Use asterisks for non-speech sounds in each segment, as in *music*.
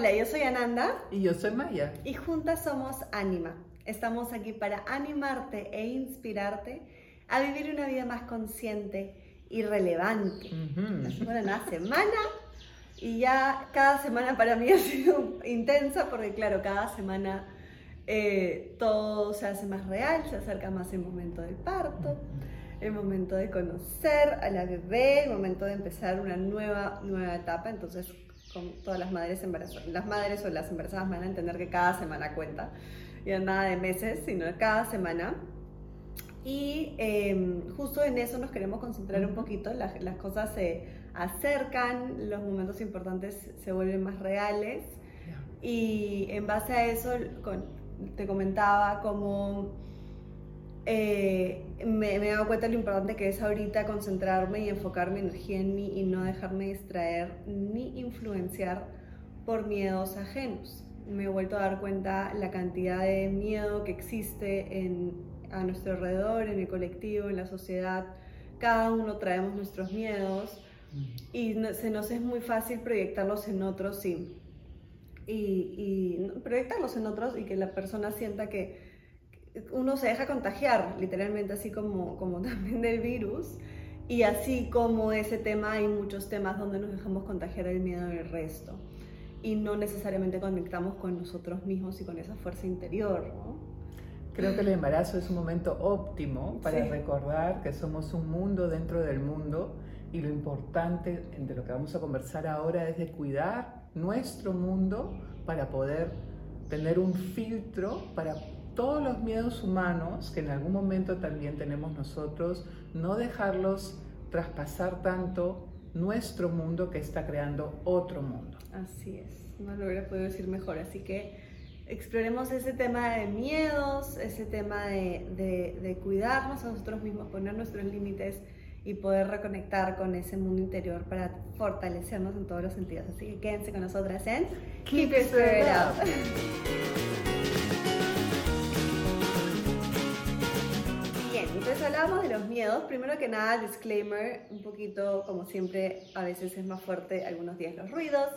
Hola, yo soy Ananda. Y yo soy Maya. Y juntas somos Anima. Estamos aquí para animarte e inspirarte a vivir una vida más consciente y relevante. Bueno, una semana y ya cada semana para mí *laughs* ha sido intensa porque claro, cada semana eh, todo se hace más real, se acerca más el momento del parto, el momento de conocer a la bebé, el momento de empezar una nueva, nueva etapa. Entonces con todas las madres embarazadas. Las madres o las embarazadas van a entender que cada semana cuenta, ya nada de meses, sino cada semana. Y em, justo en eso nos queremos concentrar un poquito, las, las, cosas se acercan, los momentos importantes se vuelven más reales y en base a eso te comentaba cómo eh, me, me, he dado cuenta de lo importante que es ahorita concentrarme y enfocar mi energía en mí y no dejarme distraer ni influenciar por miedos ajenos. Me he vuelto a dar cuenta la cantidad de miedo que existe en, a nuestro alrededor, en el colectivo, en la sociedad. Cada uno traemos nuestros miedos y se nos es muy fácil proyectarlos en otros, sí. Y, y proyectarlos en otros y que la persona sienta que uno se deja contagiar, literalmente, así como, como *laughs* también del virus. Y así como ese tema, hay muchos temas donde nos dejamos contagiar el miedo del resto. Y no necesariamente conectamos con nosotros mismos y con esa fuerza interior. Creo que el embarazo es un momento óptimo para recordar que somos un mundo dentro del mundo y lo importante de lo que vamos a conversar ahora es de cuidar nuestro mundo para poder tener un filtro para todos los miedos humanos que en algún momento también tenemos nosotros, no dejarlos traspasar tanto nuestro mundo que está creando otro mundo. Así es, no lo hubiera podido decir mejor, así que exploremos ese tema de miedos, ese tema de, de, de cuidarnos a nosotros mismos, poner nuestros límites y poder reconectar con ese mundo interior para fortalecernos en todos los sentidos. Así que quédense con nosotras en Keep, It Spirit Up. Hablábamos de los miedos. Primero que nada, disclaimer, un poquito, como siempre, a veces es más fuerte algunos días los ruidos.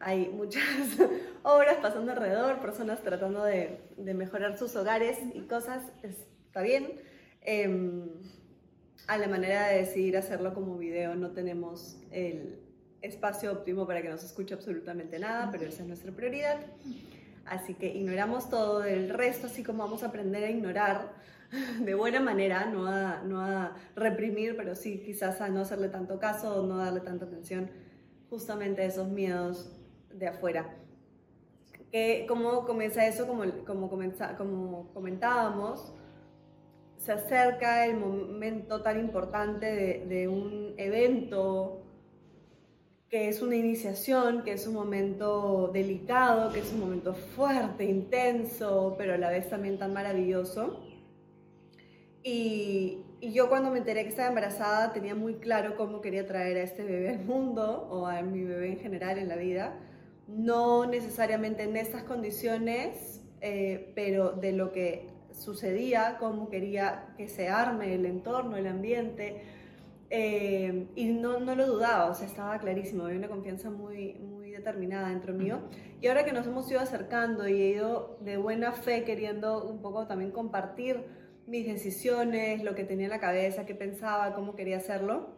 Hay muchas *laughs* obras pasando alrededor, personas tratando de, de mejorar sus hogares y cosas. Está bien. Em, a la manera de decidir hacerlo como video, no tenemos el espacio óptimo para que no se escuche absolutamente nada, pero esa es nuestra prioridad. Así que ignoramos todo el resto, así como vamos a aprender a ignorar de buena manera, no a, no a reprimir, pero sí quizás a no hacerle tanto caso o no darle tanta atención justamente a esos miedos de afuera. ¿Cómo comienza eso? Como, como, como comentábamos, se acerca el momento tan importante de, de un evento que es una iniciación, que es un momento delicado, que es un momento fuerte, intenso, pero a la vez también tan maravilloso. Y, yo cuando me enteré que estaba embarazada tenía muy claro cómo quería traer a este bebé al mundo o a mi bebé en general en la vida. No necesariamente en estas condiciones, eh, pero de lo que sucedía, cómo quería que se arme el entorno, el ambiente. Eh, y no, no, lo dudaba, o sea, estaba clarísimo, había una confianza muy, muy determinada dentro mío. Y ahora que nos hemos ido acercando y he ido de buena fe queriendo un poco también compartir mis decisiones, lo que tenía en la cabeza, qué pensaba, cómo quería hacerlo.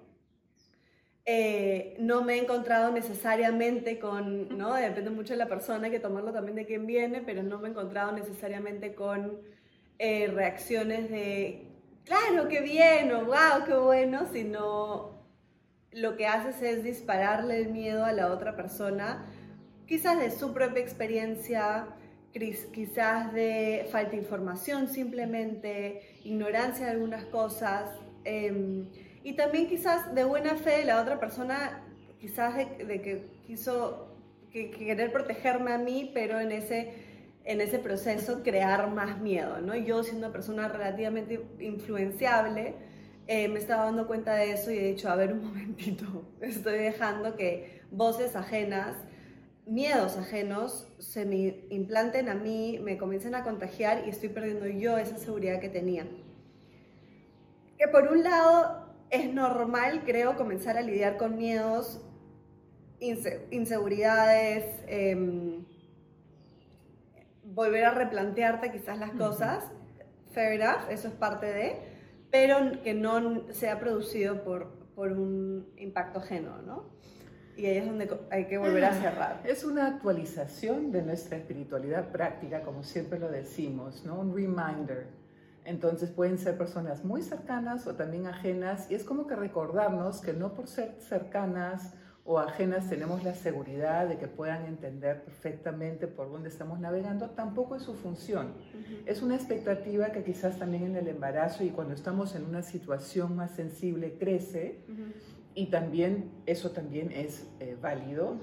Eh, no me he encontrado necesariamente con, ¿no? *laughs* Depende mucho de la persona, hay que tomarlo también de quién viene, pero no me he encontrado necesariamente con eh, reacciones de, claro, qué bien, o wow, qué bueno, sino lo que haces es dispararle el miedo a la otra persona, quizás de su propia experiencia, quizás de falta de información simplemente, ignorancia de algunas cosas, em, y también quizás de buena fe de la otra persona, quizás de, que quiso que, querer protegerme a mí, pero en ese, en ese proceso crear más miedo, ¿no? Yo siendo una persona relativamente influenciable, eh, me estaba dando cuenta de eso y he dicho, a ver un *laughs* momentito, estoy dejando que voces ajenas miedos ajenos se me implanten a mí, me comiencen a contagiar y estoy perdiendo yo esa seguridad que tenía. Que por un lado es normal, creo, comenzar a lidiar con miedos inseguridades, em, volver a replantearte quizás las cosas, fair enough, eso es parte de, pero que no sea producido por, por un impacto ajeno, ¿no? Y ahí es donde hay que volver a cerrar. Es una actualización de nuestra espiritualidad práctica, como siempre lo decimos, ¿no? Un reminder. Entonces pueden ser personas muy cercanas o también ajenas y es como que recordarnos que no por ser cercanas o ajenas tenemos la seguridad de que puedan entender perfectamente por dónde estamos navegando, tampoco es su función. Es una expectativa que quizás también en el embarazo y cuando estamos en una situación más sensible crece y también eso también es eh, válido.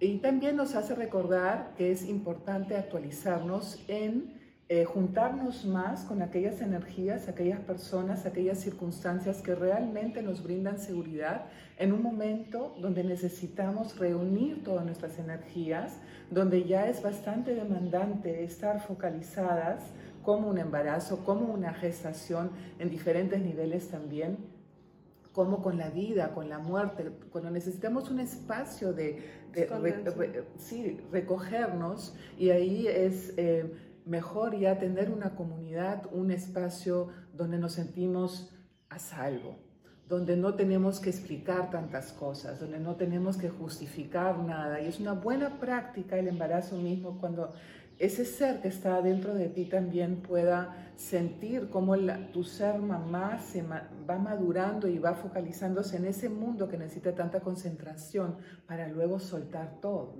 Y también nos hace recordar que es importante actualizarnos en eh, juntarnos más con aquellas energías, aquellas personas, aquellas circunstancias que realmente nos brindan seguridad en un momento donde necesitamos reunir todas nuestras energías, donde ya es bastante demandante estar focalizadas como un embarazo, como una gestación en diferentes niveles también, como con la vida, con la muerte, cuando necesitamos un espacio de, sí, recogernos y ahí es... Eh, mejor ya tener una comunidad, un espacio donde nos sentimos a salvo, donde no tenemos que explicar tantas cosas, donde no tenemos que justificar nada. Y es una buena práctica el embarazo mismo cuando ese ser que está dentro de ti también pueda sentir cómo tu ser mamá se va madurando y va focalizándose en ese mundo que necesita tanta concentración para luego soltar todo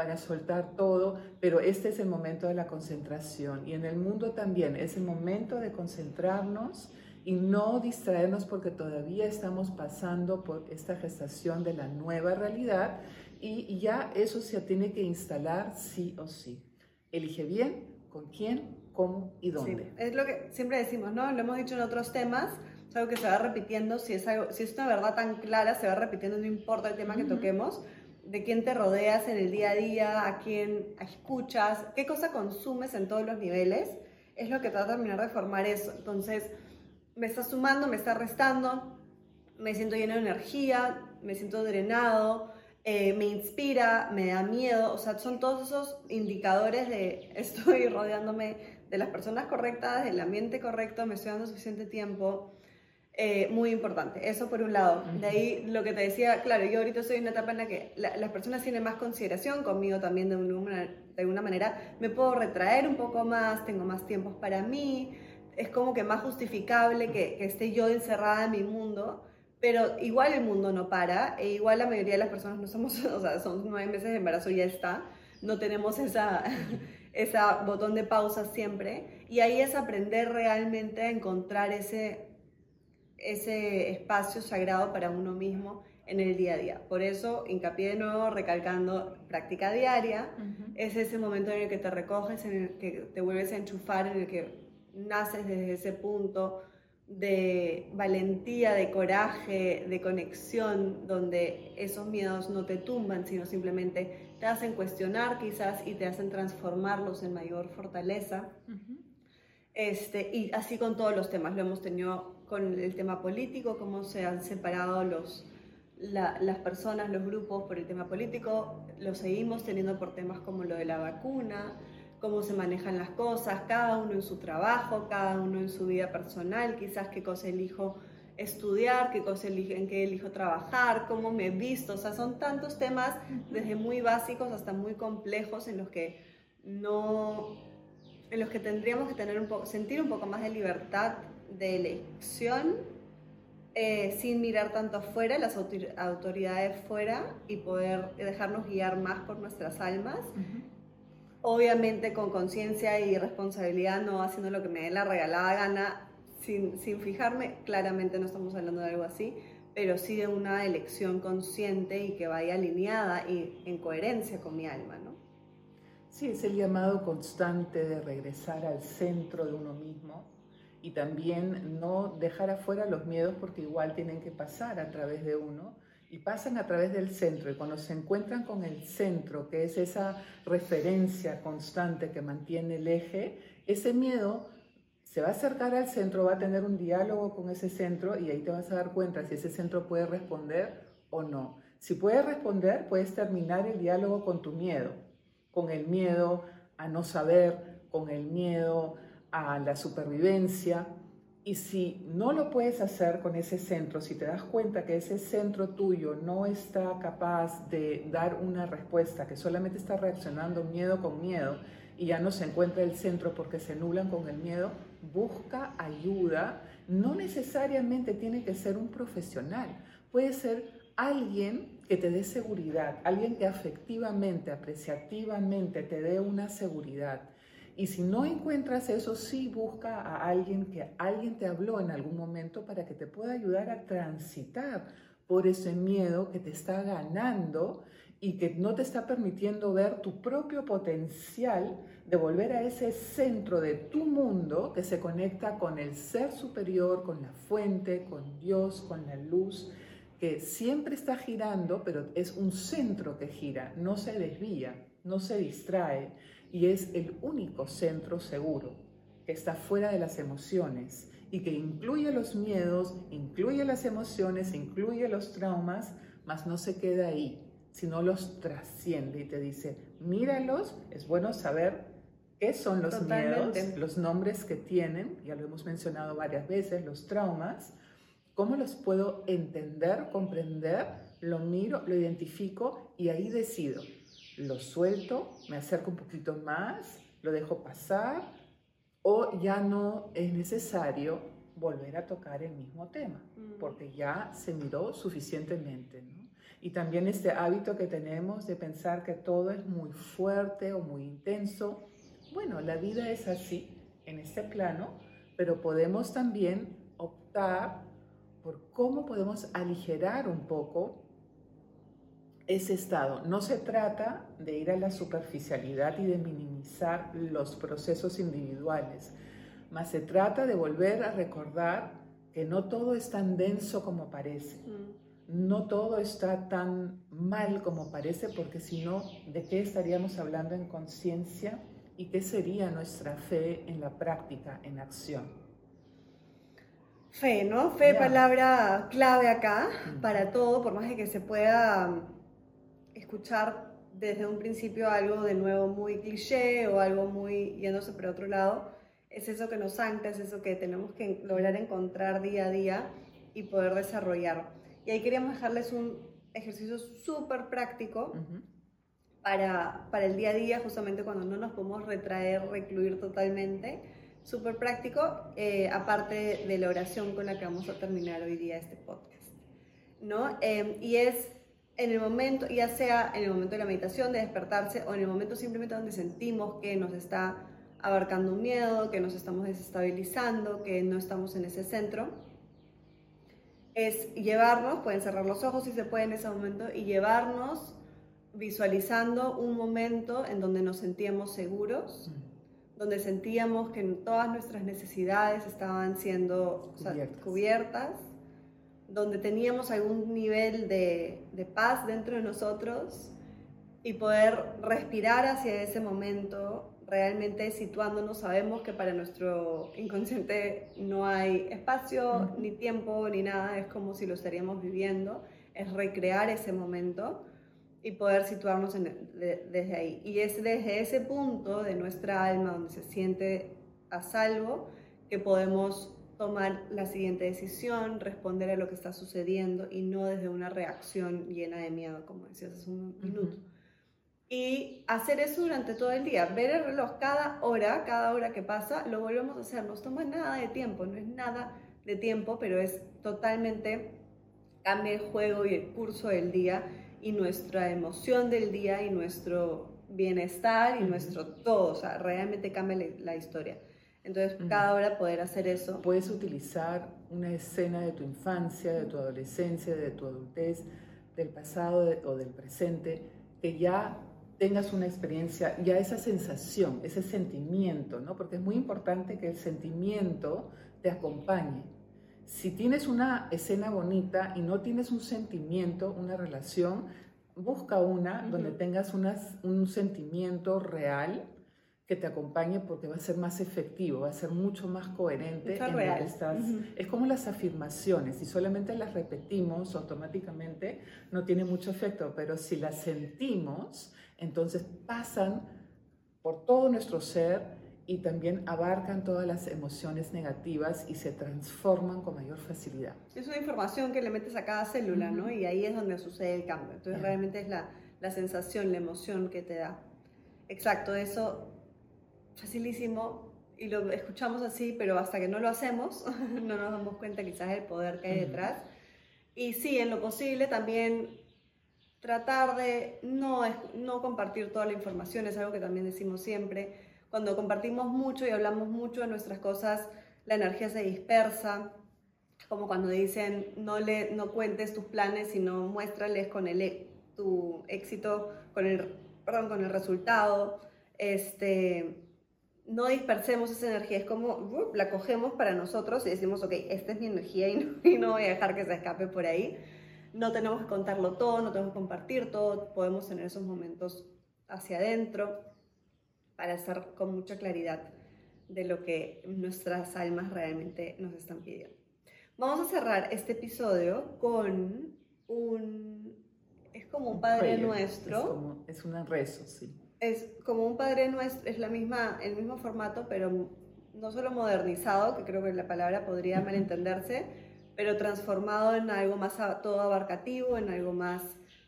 para soltar todo, pero este es el momento de la concentración. Y en el mundo también es el momento de concentrarnos y no distraernos porque todavía estamos pasando por esta gestación de la nueva realidad y, ya eso se tiene que instalar sí o sí. Elige bien con quién, cómo y dónde. es lo que siempre decimos, ¿no? Lo hemos dicho en otros temas, es algo que se va repitiendo, si es, algo, si es una verdad tan clara, se va repitiendo, no importa el tema que toquemos de quién te rodeas en el día a día, a quién escuchas, qué cosa consumes en todos los niveles, es lo que te va a terminar de formar eso. Entonces, me está sumando, me está restando, me siento lleno de energía, me siento drenado, eh, me inspira, me da miedo, o sea, son todos esos indicadores de estoy *laughs* rodeándome de las personas correctas, del ambiente correcto, me estoy dando suficiente tiempo, eh, muy importante. Eso por un lado. De ahí lo que te decía, claro, yo ahorita estoy en una etapa en la que las personas tienen más consideración conmigo también de, de alguna manera. Me puedo retraer un poco más, tengo más tiempos para mí. Es como que más justificable que, que esté yo encerrada en mi mundo. Pero igual el mundo no para, e igual la mayoría de las personas no somos, *laughs* o sea, son nueve meses de embarazo y ya está. No tenemos esa, *laughs* esa botón de pausa siempre. Y ahí es aprender realmente a encontrar ese ese espacio sagrado para uno mismo en el día a día. Por eso, hincapié de nuevo, recalcando práctica diaria, es ese momento en el que te recoges, en el que te vuelves a enchufar, en el que naces desde ese punto de valentía, de coraje, de conexión, donde esos miedos no te tumban, sino simplemente te hacen cuestionar quizás y te hacen transformarlos en mayor fortaleza. este, y así con todos los temas, lo hemos tenido con el tema político, cómo se han separado los, las personas, los grupos por el tema político, lo seguimos teniendo por temas como lo de la vacuna, cómo se manejan las cosas, cada uno en su trabajo, cada uno en su vida personal, quizás qué cosa elijo estudiar, qué cosa elijo, en qué elijo trabajar, cómo me visto, o sea, son tantos temas desde muy básicos hasta muy complejos en los que no en los que tendríamos que tener un poco, sentir un poco más de libertad de elección eh, sin mirar tanto afuera, las autoridades fuera y poder dejarnos guiar más por nuestras almas. Obviamente con conciencia y responsabilidad, no haciendo lo que me dé la regalada gana, sin, sin fijarme, claramente no estamos hablando de algo así, pero sí de una elección consciente y que vaya alineada y en coherencia con mi alma, ¿no? Sí, es el llamado constante de regresar al centro de uno mismo y también no dejar afuera los miedos porque igual tienen que pasar a través de uno y pasan a través del centro y cuando se encuentran con el centro, que es esa referencia constante que mantiene el eje, ese miedo se va a acercar al centro, va a tener un diálogo con ese centro y ahí te vas a dar cuenta si ese centro puede responder o no. Si puedes responder, puedes terminar el diálogo con tu miedo, con el miedo a no saber, con el miedo a la supervivencia. Y si no lo puedes hacer con ese centro, si te das cuenta que ese centro tuyo no está capaz de dar una respuesta, que solamente está reaccionando miedo con miedo y ya no se encuentra el centro porque se nulan con el miedo, busca ayuda. No necesariamente tiene que ser un profesional, puede ser alguien que te dé seguridad, alguien que afectivamente, apreciativamente te dé una seguridad. Y si no encuentras eso, sí busca a alguien que alguien te habló en algún momento para que te pueda ayudar a transitar por ese miedo que te está ganando y que no te está permitiendo ver tu propio potencial de volver a ese centro de tu mundo que se conecta con el ser superior, con la fuente, con Dios, con la luz que siempre está girando, pero es un centro que gira, no se desvía, no se distrae y es el único centro seguro que está fuera de las emociones y que incluye los miedos, incluye las emociones, incluye los traumas, mas no se queda ahí, sino los trasciende y te dice, míralos, es bueno saber qué son los miedos, los nombres que tienen, ya lo hemos mencionado varias veces, los traumas, ¿Cómo los puedo entender, comprender? Lo miro, lo identifico y ahí decido. Lo suelto, me acerco un poquito más, lo dejo pasar o ya no es necesario volver a tocar el mismo tema mm. porque ya se miró suficientemente. Y también este hábito que tenemos de pensar que todo es muy fuerte o muy intenso. Bueno, la vida es así en este plano, pero podemos también optar por cómo podemos aligerar un poco ese estado. No se trata de ir a la superficialidad y de minimizar los procesos individuales, más se trata de volver a recordar que no todo es tan denso como parece. Mm. No todo está tan mal como parece, porque si no, ¿de qué estaríamos hablando en conciencia? ¿Y qué sería nuestra fe en la práctica, en acción? Fe, ¿no? Fe, palabra clave acá para todo, por más de que se pueda escuchar desde un principio algo de nuevo muy cliché o algo muy yéndose por otro lado, es eso que nos ancla, es eso que tenemos que lograr encontrar día a día y poder desarrollar. Y ahí queríamos dejarles un ejercicio súper práctico para, para el día a día, justamente cuando no nos podemos retraer, recluir totalmente súper práctico, eh, aparte de la oración con la que vamos a terminar hoy día este podcast. ¿no? Em, y es en el momento, ya sea en el momento de la meditación, de despertarse, o en el momento simplemente donde sentimos que nos está abarcando un miedo, que nos estamos desestabilizando, que no estamos en ese centro, es llevarnos, pueden cerrar los ojos si se puede en ese momento, y llevarnos visualizando un momento en donde nos sentíamos seguros donde sentíamos que todas nuestras necesidades estaban siendo cubiertas. Donde teníamos algún nivel de, de paz dentro de nosotros y poder respirar hacia ese momento, realmente situándonos, sabemos que para nuestro inconsciente no hay espacio, ni tiempo, ni nada, es como si lo estaríamos viviendo, es recrear ese momento y poder situarnos desde ahí. Y es desde ese punto de nuestra alma donde se siente a salvo que podemos tomar la siguiente decisión, responder a lo que está sucediendo y no desde una reacción llena de miedo, como decías hace un minuto. Y hacer eso durante todo el día, ver el reloj cada hora, cada hora que pasa, lo volvemos a hacer. No toma nada de tiempo, no es nada de tiempo, pero es totalmente cambia el juego y el curso del día y nuestra emoción del día y nuestro bienestar y nuestro todo, o sea, realmente cambia la historia. Entonces, cada hora poder hacer eso. Puedes utilizar una escena de tu infancia, de tu adolescencia, de tu adultez, del pasado o del presente, que ya tengas una experiencia, ya esa sensación, ese sentimiento, ¿no? Porque es muy importante que el sentimiento te acompañe si tienes una escena bonita y no tienes un sentimiento, una relación, busca una donde tengas un sentimiento real que te acompañe porque va a ser más efectivo, va a ser mucho más coherente en real. lo que estás. Es como las afirmaciones, si solamente las repetimos automáticamente no tiene mucho efecto, pero si las sentimos, entonces pasan por todo nuestro ser y también abarcan todas las emociones negativas y se transforman con mayor facilidad. Es una información que le metes a cada célula, ¿no? Y ahí es donde sucede el cambio. Entonces realmente es la, la sensación, la emoción que te da. Exacto, eso facilísimo y lo escuchamos así, pero hasta que no lo hacemos *laughs* no nos damos cuenta quizás del poder que hay detrás. Y sí, en lo posible también tratar de no, no compartir toda la información, es algo que también decimos siempre cuando compartimos mucho y hablamos mucho de nuestras cosas, la energía se dispersa, como cuando dicen no, le, no cuentes tus planes, sino muéstrales con el, e, tu éxito, con el, perdón, con el resultado. Este, no dispersemos esa energía, es como uh, la cogemos para nosotros y decimos, ok, esta es mi energía y *laughs* no, y no voy a dejar que se escape por ahí. No tenemos que contarlo todo, no tenemos que compartir todo, podemos tener esos momentos hacia adentro para estar con mucha claridad de lo que nuestras almas realmente nos están pidiendo. Vamos a cerrar este episodio con un... Es como un Padre Nuestro. Es, como, es un rezo, sí. Es como un Padre Nuestro, es la misma, el mismo formato, pero no solo modernizado, que creo que la palabra podría malentenderse, pero transformado en algo más todo abarcativo, en algo más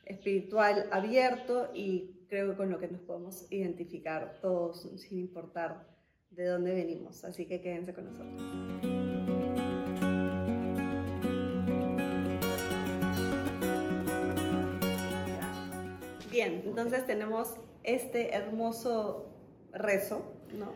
espiritual, abierto y creo que con lo que nos podemos identificar todos sin importar de dónde venimos. Así que quédense con nosotros. Bien, entonces tenemos este hermoso rezo, ¿no?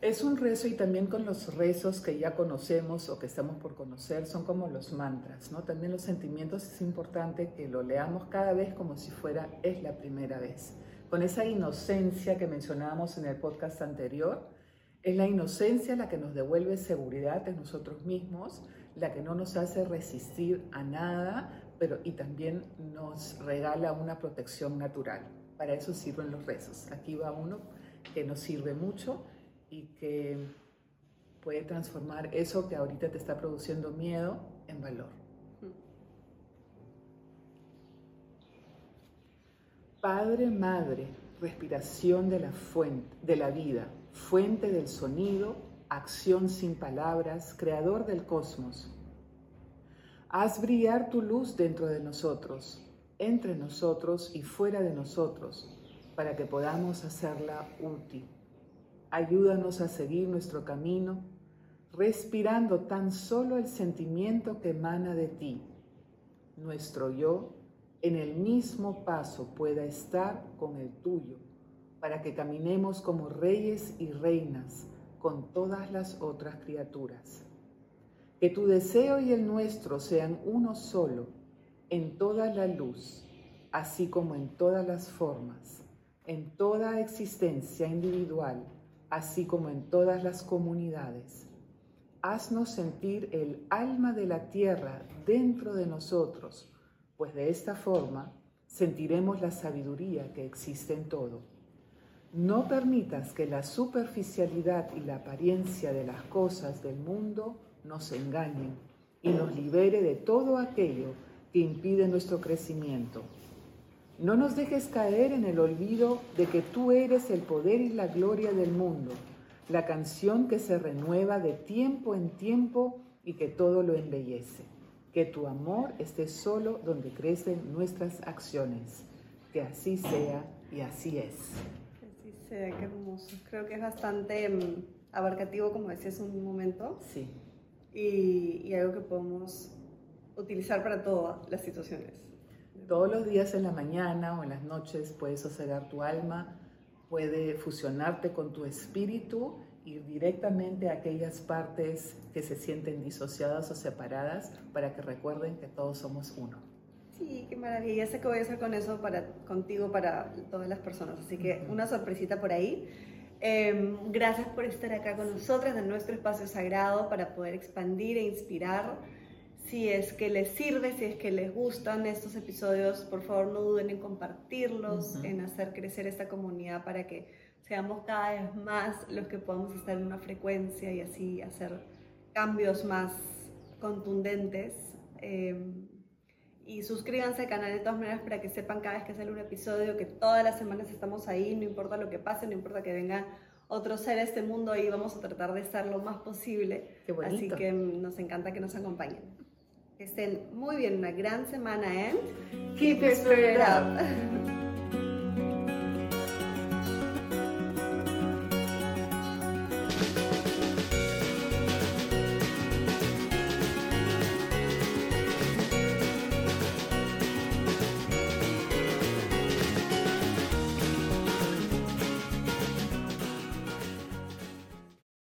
Es un rezo y también con los rezos que ya conocemos o que estamos por conocer, son como los mantras, ¿no? También los sentimientos es importante que lo leamos cada vez como si fuera es la primera vez con esa inocencia que mencionábamos en el podcast anterior. Es la inocencia la que nos devuelve seguridad en nosotros mismos, la que no nos hace resistir a nada, pero y también nos regala una protección natural. Para eso sirven los rezos. Aquí va uno que nos sirve mucho y que puede transformar eso que ahorita te está produciendo miedo en valor. Padre, Madre, respiración de la fuente, de la vida, fuente del sonido, acción sin palabras, creador del cosmos. Haz brillar tu luz dentro de nosotros, entre nosotros y fuera de nosotros, para que podamos hacerla útil. Ayúdanos a seguir nuestro camino, respirando tan solo el sentimiento que emana de ti, nuestro yo en el mismo paso pueda estar con el tuyo, para que caminemos como reyes y reinas con todas las otras criaturas. Que tu deseo y el nuestro sean uno solo, en toda la luz, así como en todas las formas, en toda existencia individual, así como en todas las comunidades. Haznos sentir el alma de la tierra dentro de nosotros, pues de esta forma sentiremos la sabiduría que existe en todo. No permitas que la superficialidad y la apariencia de las cosas del mundo nos engañen y nos libere de todo aquello que impide nuestro crecimiento. No nos dejes caer en el olvido de que tú eres el poder y la gloria del mundo, la canción que se renueva de tiempo en tiempo y que todo lo embellece que tu amor esté solo donde crecen nuestras acciones. Que así sea y así es. Que así sea, qué hermoso. Creo que es bastante mm, abarcativo, como decías un momento. Sí. Y, y algo que podemos utilizar para todas las situaciones. Todos los días en la mañana o en las noches puedes sosegar tu alma, puede fusionarte con tu espíritu ir directamente a aquellas partes que se sienten disociadas o separadas para que recuerden que todos somos uno. Sí, qué maravilla. Sé que voy a hacer con eso para, contigo, para todas las personas. Así que una sorpresita por ahí. Em, gracias por estar acá con nosotras en nuestro espacio sagrado para poder expandir e inspirar. Si es que les sirve, si es que les gustan estos episodios, por favor no duden en compartirlos, en hacer crecer esta comunidad para que seamos cada vez más los que podamos estar en una frecuencia y así hacer cambios más contundentes. Em, y suscríbanse al canal de todas maneras para que sepan cada vez que sale un episodio que todas las semanas estamos ahí, no importa lo que pase, no importa que venga otro ser a este mundo y vamos a tratar de estar lo más posible. Así que nos encanta que nos acompañen. Que estén muy bien, una gran semana, ¿eh? Keep your spirit up. *laughs*